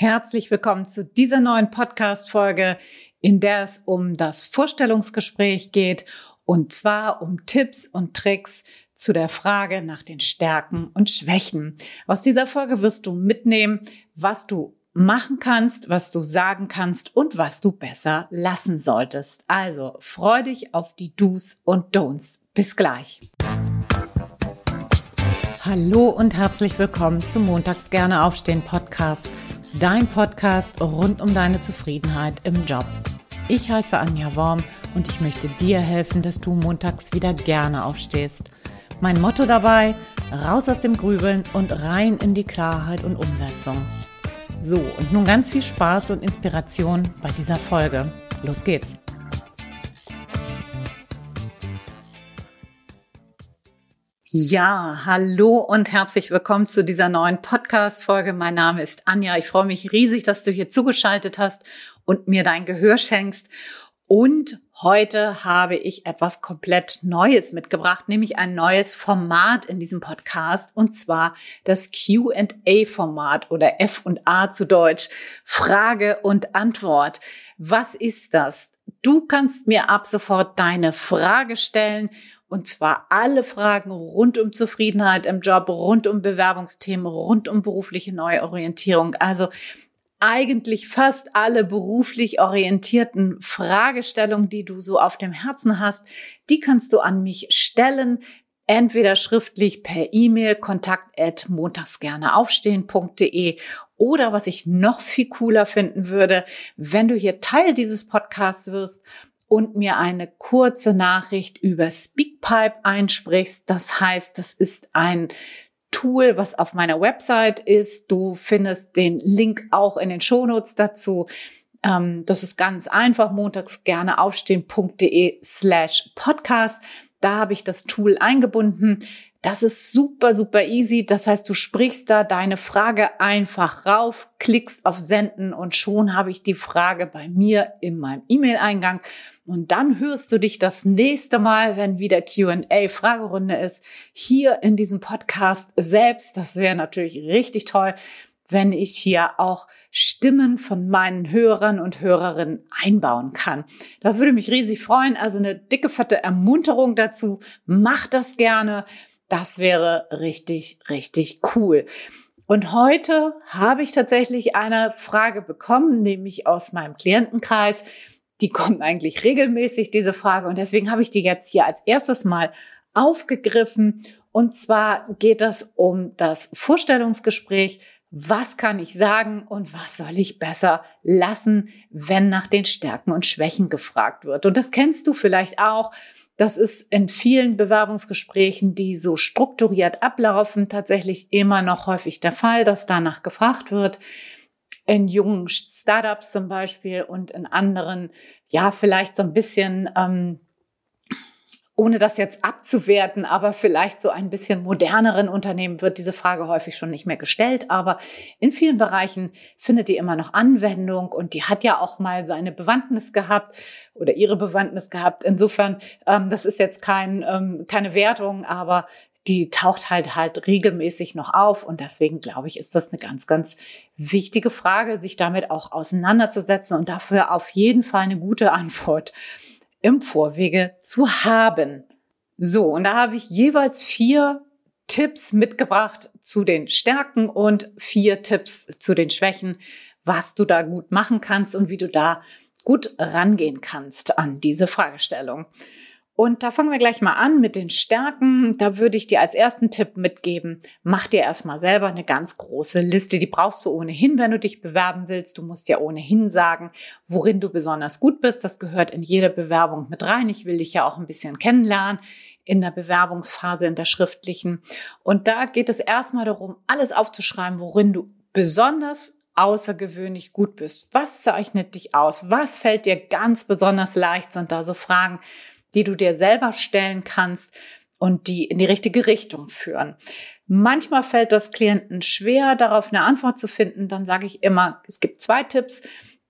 Herzlich willkommen zu dieser neuen Podcast-Folge, in der es um das Vorstellungsgespräch geht und zwar um Tipps und Tricks zu der Frage nach den Stärken und Schwächen. Aus dieser Folge wirst du mitnehmen, was du machen kannst, was du sagen kannst und was du besser lassen solltest. Also freu dich auf die Do's und Don'ts. Bis gleich. Hallo und herzlich willkommen zum Montags gerne aufstehen Podcast, dein Podcast rund um deine Zufriedenheit im Job. Ich heiße Anja Worm und ich möchte dir helfen, dass du montags wieder gerne aufstehst. Mein Motto dabei, raus aus dem Grübeln und rein in die Klarheit und Umsetzung. So, und nun ganz viel Spaß und Inspiration bei dieser Folge. Los geht's! Ja, hallo und herzlich willkommen zu dieser neuen Podcast-Folge. Mein Name ist Anja. Ich freue mich riesig, dass du hier zugeschaltet hast und mir dein Gehör schenkst. Und heute habe ich etwas komplett Neues mitgebracht, nämlich ein neues Format in diesem Podcast und zwar das Q&A-Format oder F und A zu Deutsch. Frage und Antwort. Was ist das? Du kannst mir ab sofort deine Frage stellen und zwar alle Fragen rund um Zufriedenheit im Job, rund um Bewerbungsthemen, rund um berufliche Neuorientierung. Also eigentlich fast alle beruflich orientierten Fragestellungen, die du so auf dem Herzen hast, die kannst du an mich stellen. Entweder schriftlich per E-Mail kontakt at montagsgerneaufstehen.de oder was ich noch viel cooler finden würde, wenn du hier Teil dieses Podcasts wirst und mir eine kurze Nachricht über Speakpipe einsprichst. Das heißt, das ist ein Tool, was auf meiner Website ist. Du findest den Link auch in den Shownotes dazu. Ähm, das ist ganz einfach, montags gerne aufstehen.de slash podcast. Da habe ich das Tool eingebunden. Das ist super, super easy. Das heißt, du sprichst da deine Frage einfach rauf, klickst auf Senden und schon habe ich die Frage bei mir in meinem E-Mail-Eingang. Und dann hörst du dich das nächste Mal, wenn wieder Q&A-Fragerunde ist, hier in diesem Podcast selbst. Das wäre natürlich richtig toll, wenn ich hier auch Stimmen von meinen Hörern und Hörerinnen einbauen kann. Das würde mich riesig freuen. Also eine dicke, fette Ermunterung dazu. Mach das gerne. Das wäre richtig, richtig cool. Und heute habe ich tatsächlich eine Frage bekommen, nämlich aus meinem Klientenkreis. Die kommt eigentlich regelmäßig, diese Frage. Und deswegen habe ich die jetzt hier als erstes mal aufgegriffen. Und zwar geht es um das Vorstellungsgespräch. Was kann ich sagen und was soll ich besser lassen, wenn nach den Stärken und Schwächen gefragt wird? Und das kennst du vielleicht auch das ist in vielen Bewerbungsgesprächen, die so strukturiert ablaufen, tatsächlich immer noch häufig der Fall, dass danach gefragt wird. In jungen Startups zum Beispiel und in anderen, ja, vielleicht so ein bisschen ähm, ohne das jetzt abzuwerten, aber vielleicht so ein bisschen moderneren Unternehmen wird diese Frage häufig schon nicht mehr gestellt. Aber in vielen Bereichen findet die immer noch Anwendung und die hat ja auch mal seine Bewandtnis gehabt oder ihre Bewandtnis gehabt. Insofern, ähm, das ist jetzt kein, ähm, keine Wertung, aber die taucht halt halt regelmäßig noch auf und deswegen glaube ich, ist das eine ganz, ganz wichtige Frage, sich damit auch auseinanderzusetzen und dafür auf jeden Fall eine gute Antwort im Vorwege zu haben. So, und da habe ich jeweils vier Tipps mitgebracht zu den Stärken und vier Tipps zu den Schwächen, was du da gut machen kannst und wie du da gut rangehen kannst an diese Fragestellung. Und da fangen wir gleich mal an mit den Stärken. Da würde ich dir als ersten Tipp mitgeben, mach dir erstmal selber eine ganz große Liste. Die brauchst du ohnehin, wenn du dich bewerben willst. Du musst ja ohnehin sagen, worin du besonders gut bist. Das gehört in jede Bewerbung mit rein. Ich will dich ja auch ein bisschen kennenlernen in der Bewerbungsphase, in der schriftlichen. Und da geht es erstmal darum, alles aufzuschreiben, worin du besonders außergewöhnlich gut bist. Was zeichnet dich aus? Was fällt dir ganz besonders leicht? Sind da so Fragen, die du dir selber stellen kannst und die in die richtige Richtung führen. Manchmal fällt das Klienten schwer, darauf eine Antwort zu finden. Dann sage ich immer, es gibt zwei Tipps,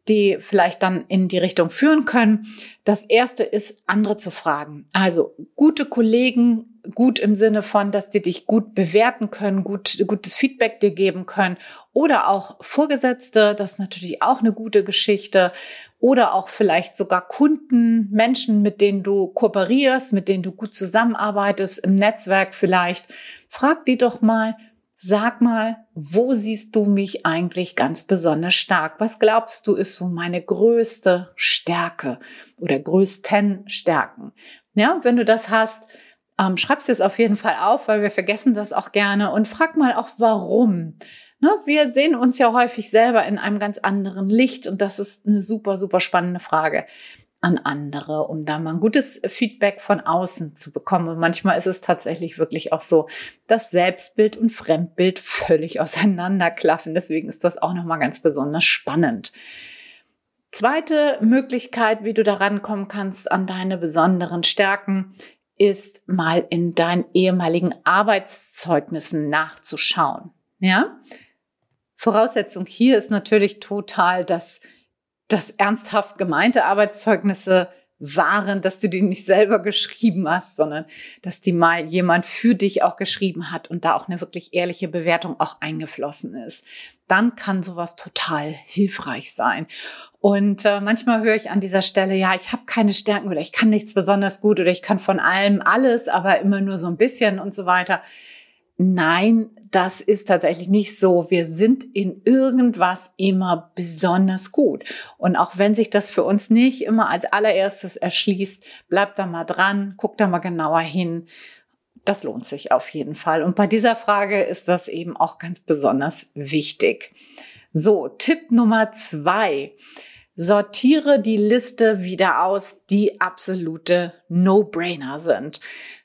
die vielleicht dann in die Richtung führen können. Das erste ist, andere zu fragen. Also gute Kollegen, gut im Sinne von, dass die dich gut bewerten können, gut, gutes Feedback dir geben können. Oder auch Vorgesetzte, das ist natürlich auch eine gute Geschichte. Oder auch vielleicht sogar Kunden, Menschen, mit denen du kooperierst, mit denen du gut zusammenarbeitest, im Netzwerk vielleicht. Frag die doch mal, Sag mal, wo siehst du mich eigentlich ganz besonders stark? Was glaubst du ist so meine größte Stärke oder größten Stärken? Ja, wenn du das hast, ähm, schreib's jetzt auf jeden Fall auf, weil wir vergessen das auch gerne und frag mal auch warum. Ne, wir sehen uns ja häufig selber in einem ganz anderen Licht und das ist eine super, super spannende Frage an andere, um da mal ein gutes Feedback von außen zu bekommen. Und manchmal ist es tatsächlich wirklich auch so, dass Selbstbild und Fremdbild völlig auseinanderklaffen. Deswegen ist das auch nochmal ganz besonders spannend. Zweite Möglichkeit, wie du da rankommen kannst an deine besonderen Stärken, ist mal in deinen ehemaligen Arbeitszeugnissen nachzuschauen. Ja? Voraussetzung hier ist natürlich total, dass das ernsthaft gemeinte Arbeitszeugnisse waren, dass du die nicht selber geschrieben hast, sondern dass die mal jemand für dich auch geschrieben hat und da auch eine wirklich ehrliche Bewertung auch eingeflossen ist. Dann kann sowas total hilfreich sein. Und äh, manchmal höre ich an dieser Stelle, ja, ich habe keine Stärken oder ich kann nichts besonders gut oder ich kann von allem alles, aber immer nur so ein bisschen und so weiter. Nein, das ist tatsächlich nicht so. Wir sind in irgendwas immer besonders gut. Und auch wenn sich das für uns nicht immer als allererstes erschließt, bleibt da mal dran, guckt da mal genauer hin. Das lohnt sich auf jeden Fall. Und bei dieser Frage ist das eben auch ganz besonders wichtig. So, Tipp Nummer zwei. Sortiere die Liste wieder aus, die absolute No-Brainer sind.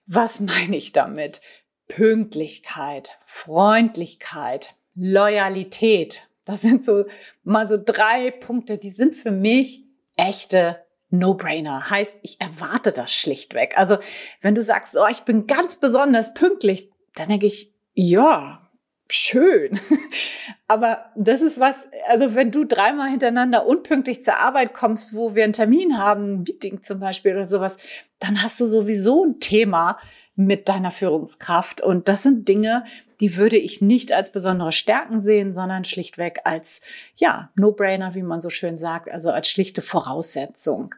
Was meine ich damit? Pünktlichkeit, Freundlichkeit, Loyalität. Das sind so mal so drei Punkte, die sind für mich echte No-Brainer. Heißt, ich erwarte das schlichtweg. Also, wenn du sagst, oh, ich bin ganz besonders pünktlich, dann denke ich, ja, schön. Aber das ist was, also wenn du dreimal hintereinander unpünktlich zur Arbeit kommst, wo wir einen Termin haben, ein Meeting zum Beispiel oder sowas, dann hast du sowieso ein Thema, mit deiner Führungskraft. Und das sind Dinge, die würde ich nicht als besondere Stärken sehen, sondern schlichtweg als, ja, No-Brainer, wie man so schön sagt, also als schlichte Voraussetzung.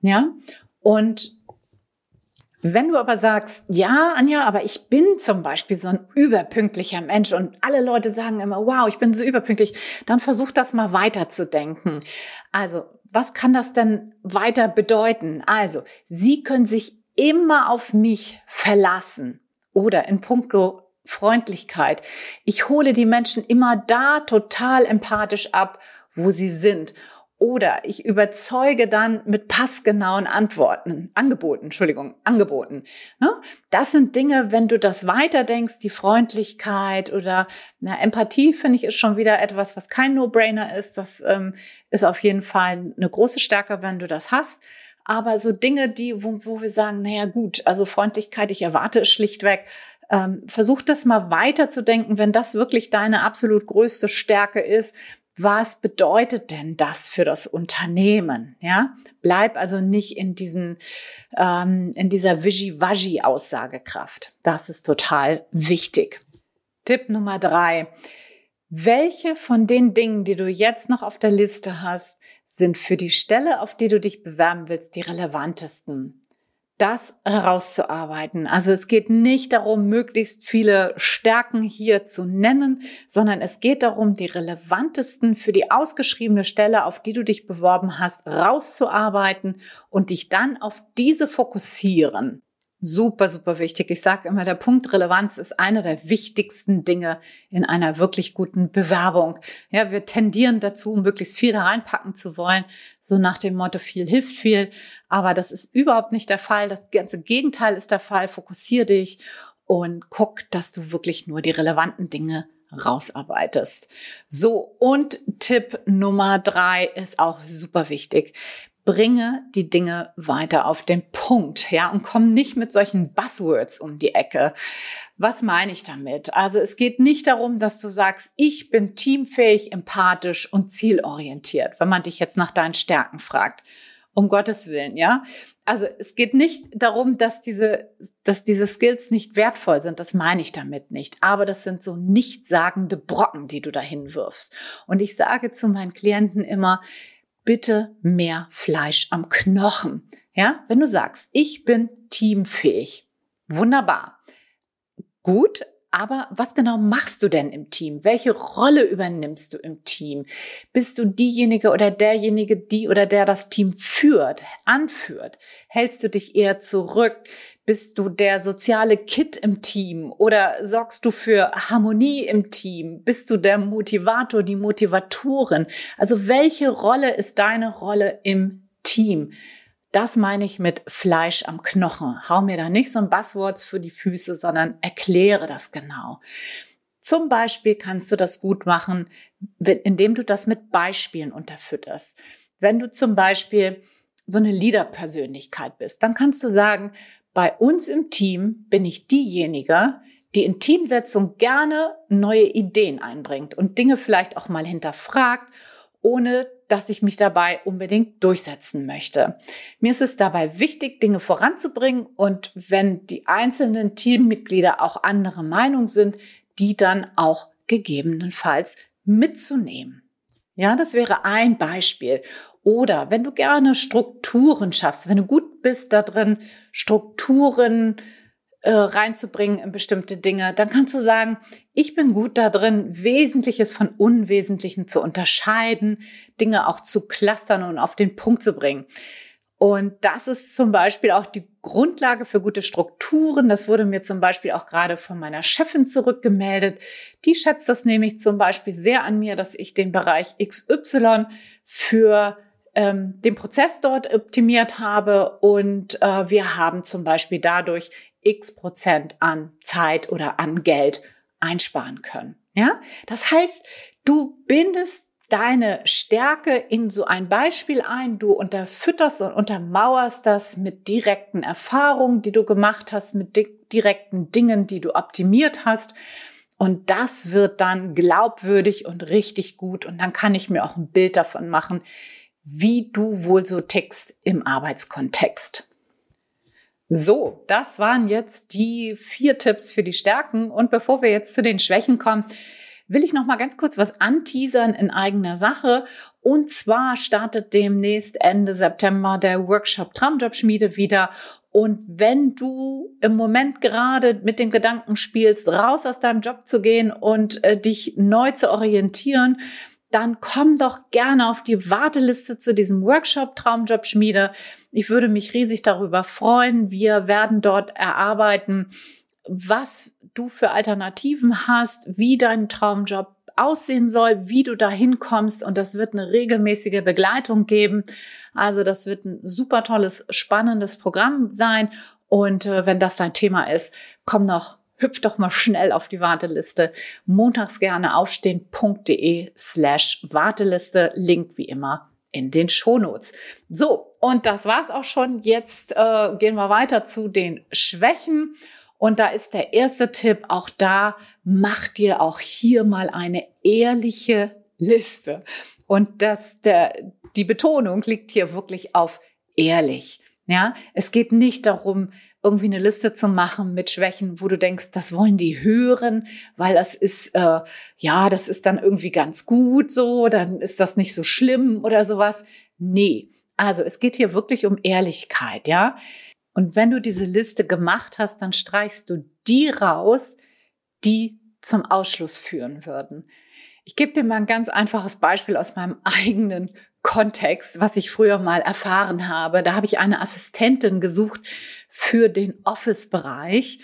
Ja, und wenn du aber sagst, ja, Anja, aber ich bin zum Beispiel so ein überpünktlicher Mensch und alle Leute sagen immer, wow, ich bin so überpünktlich, dann versuch das mal weiterzudenken. Also, was kann das denn weiter bedeuten? Also, Sie können sich immer auf mich verlassen. Oder in puncto Freundlichkeit. Ich hole die Menschen immer da total empathisch ab, wo sie sind. Oder ich überzeuge dann mit passgenauen Antworten, Angeboten, Entschuldigung, Angeboten. Ne? Das sind Dinge, wenn du das weiterdenkst, die Freundlichkeit oder na, Empathie, finde ich, ist schon wieder etwas, was kein No-Brainer ist. Das ähm, ist auf jeden Fall eine große Stärke, wenn du das hast. Aber so Dinge, die, wo, wo wir sagen, naja gut, also Freundlichkeit, ich erwarte es schlichtweg. Ähm, versuch das mal weiterzudenken, wenn das wirklich deine absolut größte Stärke ist. Was bedeutet denn das für das Unternehmen? Ja, bleib also nicht in diesen, ähm, in dieser Wischi-Waschi-Aussagekraft. Das ist total wichtig. Tipp Nummer drei. Welche von den Dingen, die du jetzt noch auf der Liste hast, sind für die Stelle, auf die du dich bewerben willst, die relevantesten. Das herauszuarbeiten. Also es geht nicht darum, möglichst viele Stärken hier zu nennen, sondern es geht darum, die relevantesten für die ausgeschriebene Stelle, auf die du dich beworben hast, rauszuarbeiten und dich dann auf diese fokussieren. Super, super wichtig. Ich sage immer, der Punkt Relevanz ist einer der wichtigsten Dinge in einer wirklich guten Bewerbung. Ja, wir tendieren dazu, möglichst viel da reinpacken zu wollen, so nach dem Motto viel hilft viel. Aber das ist überhaupt nicht der Fall. Das ganze Gegenteil ist der Fall. Fokussier dich und guck, dass du wirklich nur die relevanten Dinge rausarbeitest. So, und Tipp Nummer drei ist auch super wichtig bringe die Dinge weiter auf den Punkt, ja, und komm nicht mit solchen Buzzwords um die Ecke. Was meine ich damit? Also es geht nicht darum, dass du sagst, ich bin teamfähig, empathisch und zielorientiert, wenn man dich jetzt nach deinen Stärken fragt. Um Gottes Willen, ja. Also es geht nicht darum, dass diese, dass diese Skills nicht wertvoll sind. Das meine ich damit nicht. Aber das sind so nichtssagende Brocken, die du dahin wirfst. Und ich sage zu meinen Klienten immer, bitte mehr Fleisch am Knochen. Ja, wenn du sagst, ich bin teamfähig. Wunderbar. Gut, aber was genau machst du denn im Team? Welche Rolle übernimmst du im Team? Bist du diejenige oder derjenige, die oder der das Team führt, anführt? Hältst du dich eher zurück? Bist du der soziale Kit im Team oder sorgst du für Harmonie im Team? Bist du der Motivator, die Motivatorin? Also welche Rolle ist deine Rolle im Team? Das meine ich mit Fleisch am Knochen. Hau mir da nicht so ein Buzzwords für die Füße, sondern erkläre das genau. Zum Beispiel kannst du das gut machen, indem du das mit Beispielen unterfütterst. Wenn du zum Beispiel so eine Leader-Persönlichkeit bist, dann kannst du sagen, bei uns im Team bin ich diejenige, die in Teamsetzung gerne neue Ideen einbringt und Dinge vielleicht auch mal hinterfragt ohne dass ich mich dabei unbedingt durchsetzen möchte. Mir ist es dabei wichtig, Dinge voranzubringen und wenn die einzelnen Teammitglieder auch andere Meinung sind, die dann auch gegebenenfalls mitzunehmen. Ja, das wäre ein Beispiel. Oder wenn du gerne Strukturen schaffst, wenn du gut bist da drin, Strukturen äh, reinzubringen in bestimmte Dinge, dann kannst du sagen, ich bin gut da drin, Wesentliches von Unwesentlichen zu unterscheiden, Dinge auch zu clustern und auf den Punkt zu bringen. Und das ist zum Beispiel auch die Grundlage für gute Strukturen. Das wurde mir zum Beispiel auch gerade von meiner Chefin zurückgemeldet. Die schätzt das nämlich zum Beispiel sehr an mir, dass ich den Bereich XY für ähm, den Prozess dort optimiert habe und äh, wir haben zum Beispiel dadurch x Prozent an Zeit oder an Geld einsparen können. Ja, das heißt, du bindest deine Stärke in so ein Beispiel ein. Du unterfütterst und untermauerst das mit direkten Erfahrungen, die du gemacht hast, mit direkten Dingen, die du optimiert hast. Und das wird dann glaubwürdig und richtig gut. Und dann kann ich mir auch ein Bild davon machen, wie du wohl so tickst im Arbeitskontext. So, das waren jetzt die vier Tipps für die Stärken. Und bevor wir jetzt zu den Schwächen kommen, will ich noch mal ganz kurz was anteasern in eigener Sache. Und zwar startet demnächst Ende September der Workshop Traumjobschmiede wieder. Und wenn du im Moment gerade mit dem Gedanken spielst, raus aus deinem Job zu gehen und äh, dich neu zu orientieren, dann komm doch gerne auf die Warteliste zu diesem Workshop Traumjobschmiede. Ich würde mich riesig darüber freuen. Wir werden dort erarbeiten, was du für Alternativen hast, wie dein Traumjob aussehen soll, wie du da hinkommst. Und das wird eine regelmäßige Begleitung geben. Also das wird ein super tolles, spannendes Programm sein. Und äh, wenn das dein Thema ist, komm noch hüpf doch mal schnell auf die Warteliste. Montags gerne aufstehen.de slash Warteliste. Link wie immer in den Shownotes. So, und das war's auch schon. Jetzt äh, gehen wir weiter zu den Schwächen. Und da ist der erste Tipp, auch da mach dir auch hier mal eine ehrliche Liste. Und das, der, die Betonung liegt hier wirklich auf ehrlich. Ja, es geht nicht darum, irgendwie eine Liste zu machen mit Schwächen, wo du denkst, das wollen die hören, weil das ist, äh, ja, das ist dann irgendwie ganz gut so, dann ist das nicht so schlimm oder sowas. Nee, also es geht hier wirklich um Ehrlichkeit, ja. Und wenn du diese Liste gemacht hast, dann streichst du die raus, die zum Ausschluss führen würden. Ich gebe dir mal ein ganz einfaches Beispiel aus meinem eigenen Kontext, was ich früher mal erfahren habe. Da habe ich eine Assistentin gesucht für den Office-Bereich.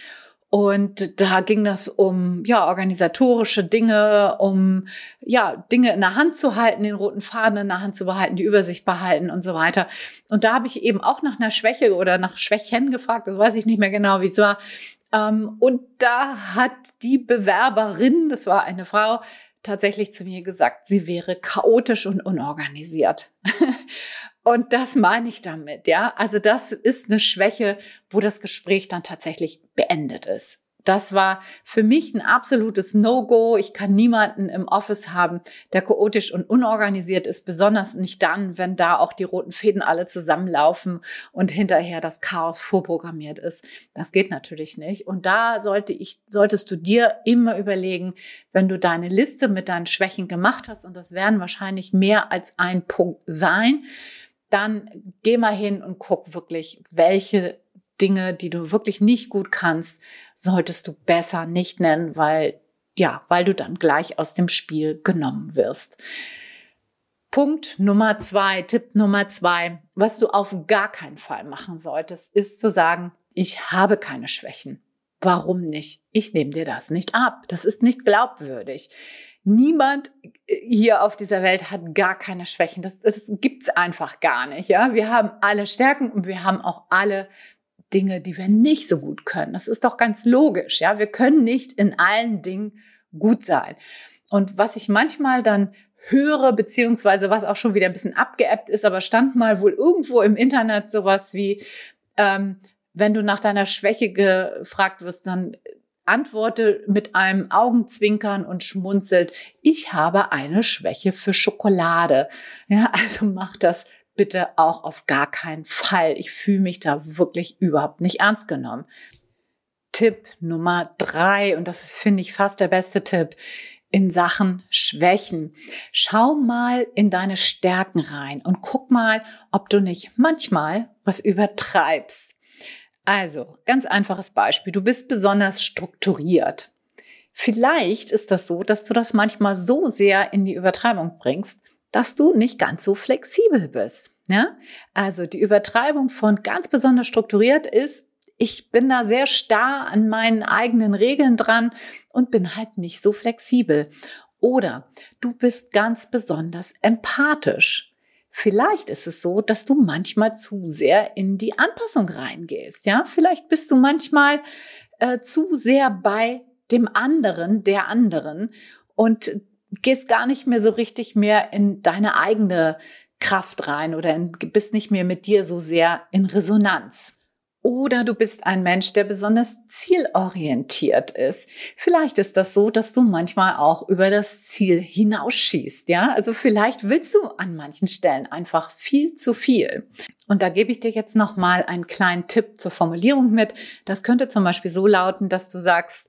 Und da ging das um ja organisatorische Dinge, um ja Dinge in der Hand zu halten, den roten Faden in der Hand zu behalten, die Übersicht behalten und so weiter. Und da habe ich eben auch nach einer Schwäche oder nach Schwächen gefragt. Das weiß ich nicht mehr genau, wie es war. Ähm, und da hat die Bewerberin, das war eine Frau, tatsächlich zu mir gesagt, sie wäre chaotisch und unorganisiert. und das meine ich damit, ja. Also das ist eine Schwäche, wo das Gespräch dann tatsächlich beendet ist. Das war für mich ein absolutes No-Go. Ich kann niemanden im Office haben, der chaotisch und unorganisiert ist, besonders nicht dann, wenn da auch die roten Fäden alle zusammenlaufen und hinterher das Chaos vorprogrammiert ist. Das geht natürlich nicht. Und da sollte ich, solltest du dir immer überlegen, wenn du deine Liste mit deinen Schwächen gemacht hast, und das werden wahrscheinlich mehr als ein Punkt sein, dann geh mal hin und guck wirklich, welche Dinge, die du wirklich nicht gut kannst, solltest du besser nicht nennen, weil, ja, weil du dann gleich aus dem Spiel genommen wirst. Punkt Nummer zwei, Tipp Nummer zwei, was du auf gar keinen Fall machen solltest, ist zu sagen, ich habe keine Schwächen. Warum nicht? Ich nehme dir das nicht ab. Das ist nicht glaubwürdig. Niemand hier auf dieser Welt hat gar keine Schwächen. Das, das gibt's einfach gar nicht. Ja, wir haben alle Stärken und wir haben auch alle Dinge, die wir nicht so gut können. Das ist doch ganz logisch. Ja, wir können nicht in allen Dingen gut sein. Und was ich manchmal dann höre, beziehungsweise was auch schon wieder ein bisschen abgeebbt ist, aber stand mal wohl irgendwo im Internet sowas wie, ähm, wenn du nach deiner Schwäche gefragt wirst, dann antworte mit einem Augenzwinkern und schmunzelt, ich habe eine Schwäche für Schokolade. Ja, also mach das bitte auch auf gar keinen Fall. Ich fühle mich da wirklich überhaupt nicht ernst genommen. Tipp Nummer drei, und das ist, finde ich, fast der beste Tipp in Sachen Schwächen. Schau mal in deine Stärken rein und guck mal, ob du nicht manchmal was übertreibst. Also, ganz einfaches Beispiel. Du bist besonders strukturiert. Vielleicht ist das so, dass du das manchmal so sehr in die Übertreibung bringst, dass du nicht ganz so flexibel bist. Ja? Also die Übertreibung von ganz besonders strukturiert ist, ich bin da sehr starr an meinen eigenen Regeln dran und bin halt nicht so flexibel. Oder du bist ganz besonders empathisch. Vielleicht ist es so, dass du manchmal zu sehr in die Anpassung reingehst. Ja, vielleicht bist du manchmal äh, zu sehr bei dem anderen, der anderen und gehst gar nicht mehr so richtig mehr in deine eigene Kraft rein oder in, bist nicht mehr mit dir so sehr in Resonanz. Oder du bist ein Mensch, der besonders zielorientiert ist. Vielleicht ist das so, dass du manchmal auch über das Ziel hinausschießt, ja? Also vielleicht willst du an manchen Stellen einfach viel zu viel. Und da gebe ich dir jetzt nochmal einen kleinen Tipp zur Formulierung mit. Das könnte zum Beispiel so lauten, dass du sagst,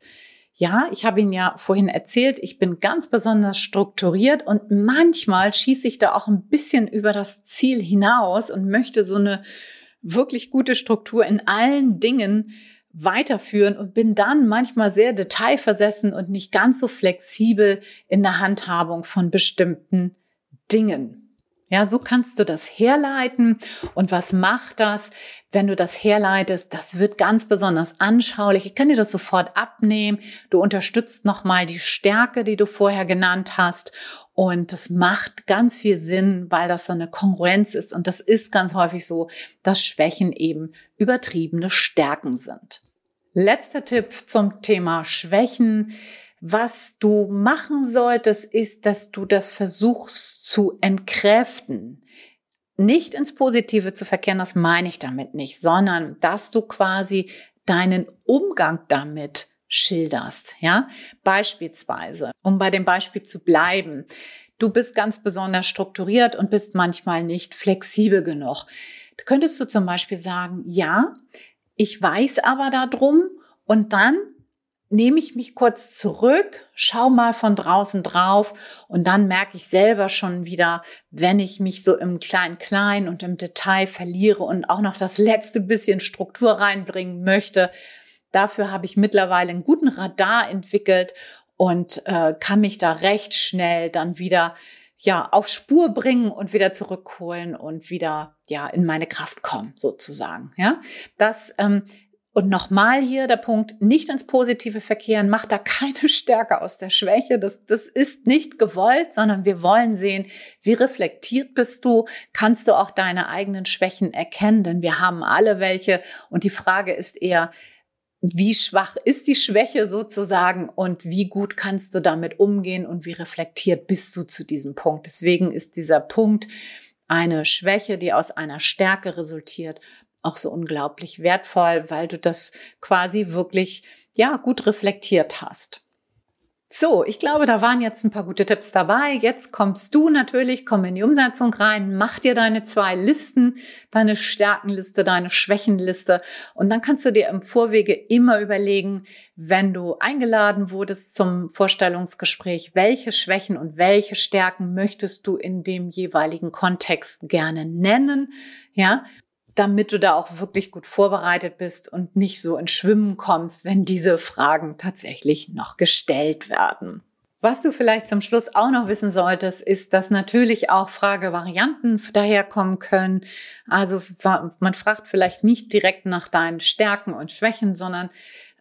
ja, ich habe Ihnen ja vorhin erzählt, ich bin ganz besonders strukturiert und manchmal schieße ich da auch ein bisschen über das Ziel hinaus und möchte so eine wirklich gute Struktur in allen Dingen weiterführen und bin dann manchmal sehr detailversessen und nicht ganz so flexibel in der Handhabung von bestimmten Dingen. Ja, so kannst du das herleiten. Und was macht das, wenn du das herleitest? Das wird ganz besonders anschaulich. Ich kann dir das sofort abnehmen. Du unterstützt nochmal die Stärke, die du vorher genannt hast. Und das macht ganz viel Sinn, weil das so eine Kongruenz ist. Und das ist ganz häufig so, dass Schwächen eben übertriebene Stärken sind. Letzter Tipp zum Thema Schwächen. Was du machen solltest, ist, dass du das versuchst zu entkräften. Nicht ins Positive zu verkehren, das meine ich damit nicht, sondern dass du quasi deinen Umgang damit schilderst, ja? Beispielsweise, um bei dem Beispiel zu bleiben. Du bist ganz besonders strukturiert und bist manchmal nicht flexibel genug. Könntest du zum Beispiel sagen, ja, ich weiß aber darum und dann nehme ich mich kurz zurück, schau mal von draußen drauf und dann merke ich selber schon wieder, wenn ich mich so im klein klein und im Detail verliere und auch noch das letzte bisschen Struktur reinbringen möchte. Dafür habe ich mittlerweile einen guten Radar entwickelt und äh, kann mich da recht schnell dann wieder ja auf Spur bringen und wieder zurückholen und wieder ja in meine Kraft kommen sozusagen ja das ähm, und nochmal hier der Punkt, nicht ins Positive verkehren, mach da keine Stärke aus der Schwäche. Das, das ist nicht gewollt, sondern wir wollen sehen, wie reflektiert bist du, kannst du auch deine eigenen Schwächen erkennen, denn wir haben alle welche. Und die Frage ist eher, wie schwach ist die Schwäche sozusagen und wie gut kannst du damit umgehen und wie reflektiert bist du zu diesem Punkt. Deswegen ist dieser Punkt eine Schwäche, die aus einer Stärke resultiert, auch so unglaublich wertvoll, weil du das quasi wirklich ja, gut reflektiert hast. So, ich glaube, da waren jetzt ein paar gute Tipps dabei. Jetzt kommst du natürlich, komm in die Umsetzung rein, mach dir deine zwei Listen, deine Stärkenliste, deine Schwächenliste und dann kannst du dir im Vorwege immer überlegen, wenn du eingeladen wurdest zum Vorstellungsgespräch, welche Schwächen und welche Stärken möchtest du in dem jeweiligen Kontext gerne nennen, ja? Damit du da auch wirklich gut vorbereitet bist und nicht so ins Schwimmen kommst, wenn diese Fragen tatsächlich noch gestellt werden. Was du vielleicht zum Schluss auch noch wissen solltest, ist, dass natürlich auch Fragevarianten daherkommen können. Also man fragt vielleicht nicht direkt nach deinen Stärken und Schwächen, sondern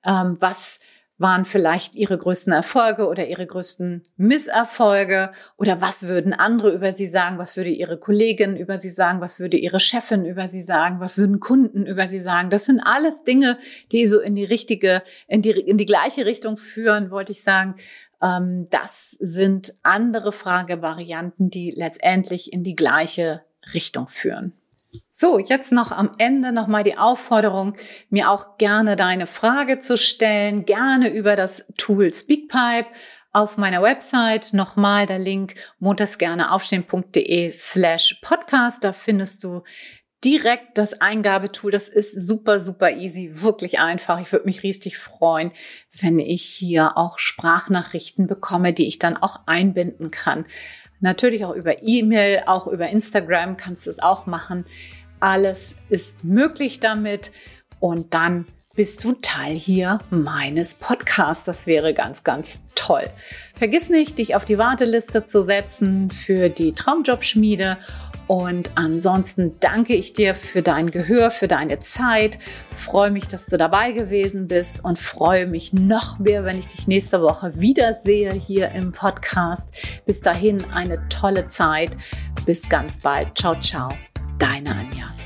ähm, was waren vielleicht ihre größten Erfolge oder ihre größten Misserfolge oder was würden andere über sie sagen, was würde ihre Kollegin über sie sagen, was würde ihre Chefin über sie sagen, was würden Kunden über sie sagen. Das sind alles Dinge, die so in die richtige, in die, in die gleiche Richtung führen, wollte ich sagen. Ähm, das sind andere Fragevarianten, die letztendlich in die gleiche Richtung führen. So, jetzt noch am Ende nochmal die Aufforderung, mir auch gerne deine Frage zu stellen, gerne über das Tool Speakpipe auf meiner Website. Nochmal der Link montagsgerneaufstehen.de slash podcast. Da findest du direkt das Eingabetool. Das ist super, super easy, wirklich einfach. Ich würde mich richtig freuen, wenn ich hier auch Sprachnachrichten bekomme, die ich dann auch einbinden kann. Natürlich auch über E-Mail, auch über Instagram kannst du es auch machen. Alles ist möglich damit und dann bist du Teil hier meines Podcasts. Das wäre ganz, ganz toll. Vergiss nicht, dich auf die Warteliste zu setzen für die Traumjobschmiede und ansonsten danke ich dir für dein Gehör, für deine Zeit. Freue mich, dass du dabei gewesen bist und freue mich noch mehr, wenn ich dich nächste Woche wiedersehe hier im Podcast. Bis dahin eine tolle Zeit. Bis ganz bald. Ciao, ciao. Deine Anja.